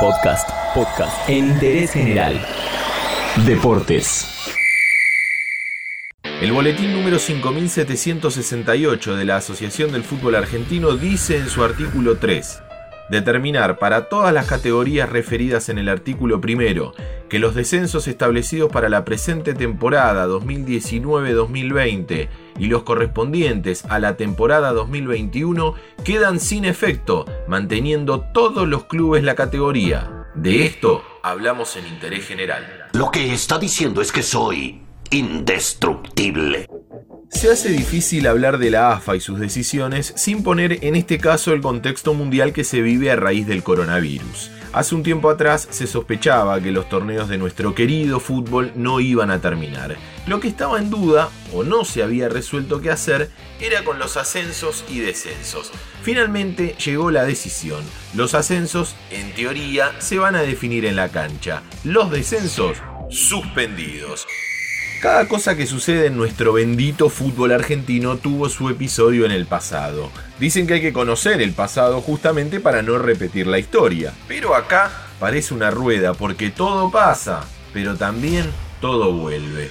Podcast, podcast en interés general. Deportes. El boletín número 5768 de la Asociación del Fútbol Argentino dice en su artículo 3, determinar para todas las categorías referidas en el artículo primero que los descensos establecidos para la presente temporada 2019-2020 y los correspondientes a la temporada 2021 quedan sin efecto, manteniendo todos los clubes la categoría. De esto hablamos en interés general. Lo que está diciendo es que soy indestructible. Se hace difícil hablar de la AFA y sus decisiones sin poner en este caso el contexto mundial que se vive a raíz del coronavirus. Hace un tiempo atrás se sospechaba que los torneos de nuestro querido fútbol no iban a terminar. Lo que estaba en duda, o no se había resuelto qué hacer, era con los ascensos y descensos. Finalmente llegó la decisión. Los ascensos, en teoría, se van a definir en la cancha. Los descensos, suspendidos. Cada cosa que sucede en nuestro bendito fútbol argentino tuvo su episodio en el pasado. Dicen que hay que conocer el pasado justamente para no repetir la historia. Pero acá parece una rueda porque todo pasa, pero también todo vuelve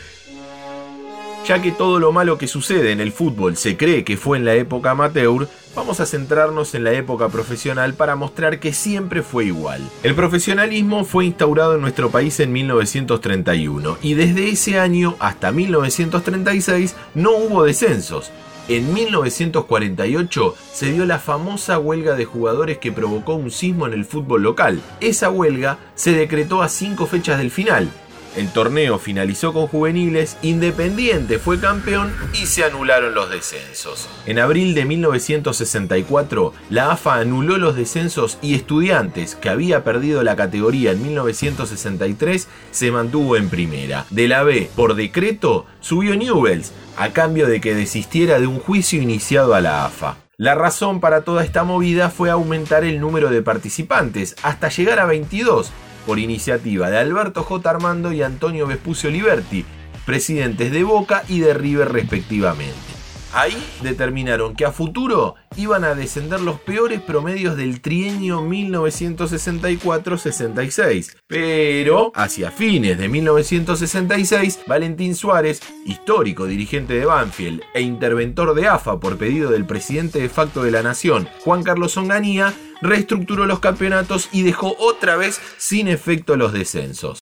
ya que todo lo malo que sucede en el fútbol se cree que fue en la época amateur, vamos a centrarnos en la época profesional para mostrar que siempre fue igual. El profesionalismo fue instaurado en nuestro país en 1931 y desde ese año hasta 1936 no hubo descensos. En 1948 se dio la famosa huelga de jugadores que provocó un sismo en el fútbol local. Esa huelga se decretó a cinco fechas del final el torneo finalizó con juveniles, Independiente fue campeón y se anularon los descensos. En abril de 1964, la AFA anuló los descensos y Estudiantes, que había perdido la categoría en 1963, se mantuvo en primera. De la B, por decreto, subió Newells, a cambio de que desistiera de un juicio iniciado a la AFA. La razón para toda esta movida fue aumentar el número de participantes, hasta llegar a 22, por iniciativa de Alberto J. Armando y Antonio Vespucio Liberti, presidentes de Boca y de River respectivamente. Ahí determinaron que a futuro iban a descender los peores promedios del trienio 1964-66. Pero, hacia fines de 1966, Valentín Suárez, histórico dirigente de Banfield e interventor de AFA por pedido del presidente de facto de la Nación, Juan Carlos Onganía, reestructuró los campeonatos y dejó otra vez sin efecto los descensos.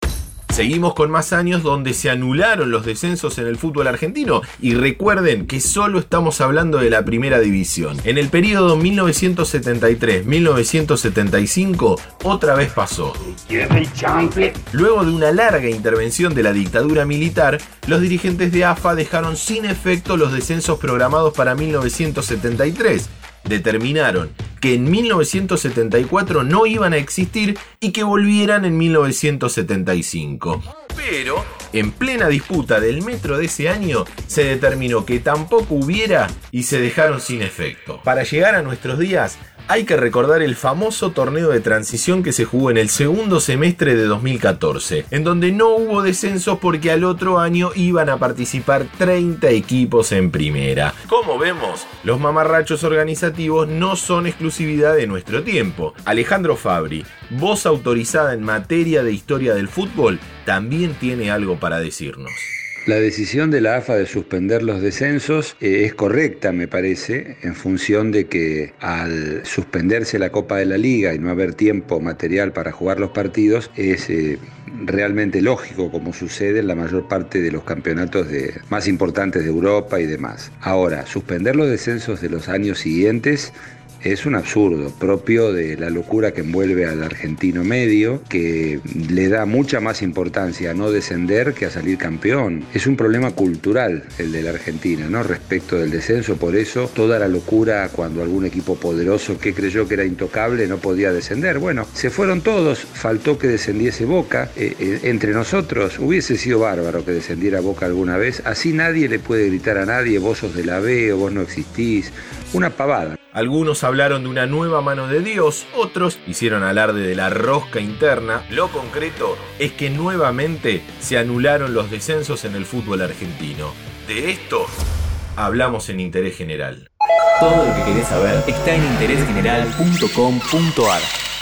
Seguimos con más años donde se anularon los descensos en el fútbol argentino y recuerden que solo estamos hablando de la primera división. En el periodo 1973-1975 otra vez pasó. Luego de una larga intervención de la dictadura militar, los dirigentes de AFA dejaron sin efecto los descensos programados para 1973 determinaron que en 1974 no iban a existir y que volvieran en 1975. Pero, en plena disputa del metro de ese año, se determinó que tampoco hubiera y se dejaron sin efecto. Para llegar a nuestros días, hay que recordar el famoso torneo de transición que se jugó en el segundo semestre de 2014, en donde no hubo descensos porque al otro año iban a participar 30 equipos en primera. Como vemos, los mamarrachos organizativos no son exclusividad de nuestro tiempo. Alejandro Fabri, voz autorizada en materia de historia del fútbol, también tiene algo para decirnos. La decisión de la AFA de suspender los descensos eh, es correcta, me parece, en función de que al suspenderse la Copa de la Liga y no haber tiempo material para jugar los partidos, es eh, realmente lógico como sucede en la mayor parte de los campeonatos más importantes de Europa y demás. Ahora, suspender los descensos de los años siguientes es un absurdo propio de la locura que envuelve al argentino medio, que le da mucha más importancia a no descender que a salir campeón. Es un problema cultural el de la Argentina, ¿no? Respecto del descenso, por eso toda la locura cuando algún equipo poderoso que creyó que era intocable no podía descender. Bueno, se fueron todos, faltó que descendiese Boca. Eh, eh, entre nosotros hubiese sido bárbaro que descendiera Boca alguna vez. Así nadie le puede gritar a nadie, vos sos de la B o vos no existís. Una pavada. Algunos hablaron de una nueva mano de Dios, otros hicieron alarde de la rosca interna. Lo concreto es que nuevamente se anularon los descensos en el fútbol argentino. De esto hablamos en Interés General. Todo lo que querés saber está en interésgeneral.com.ar.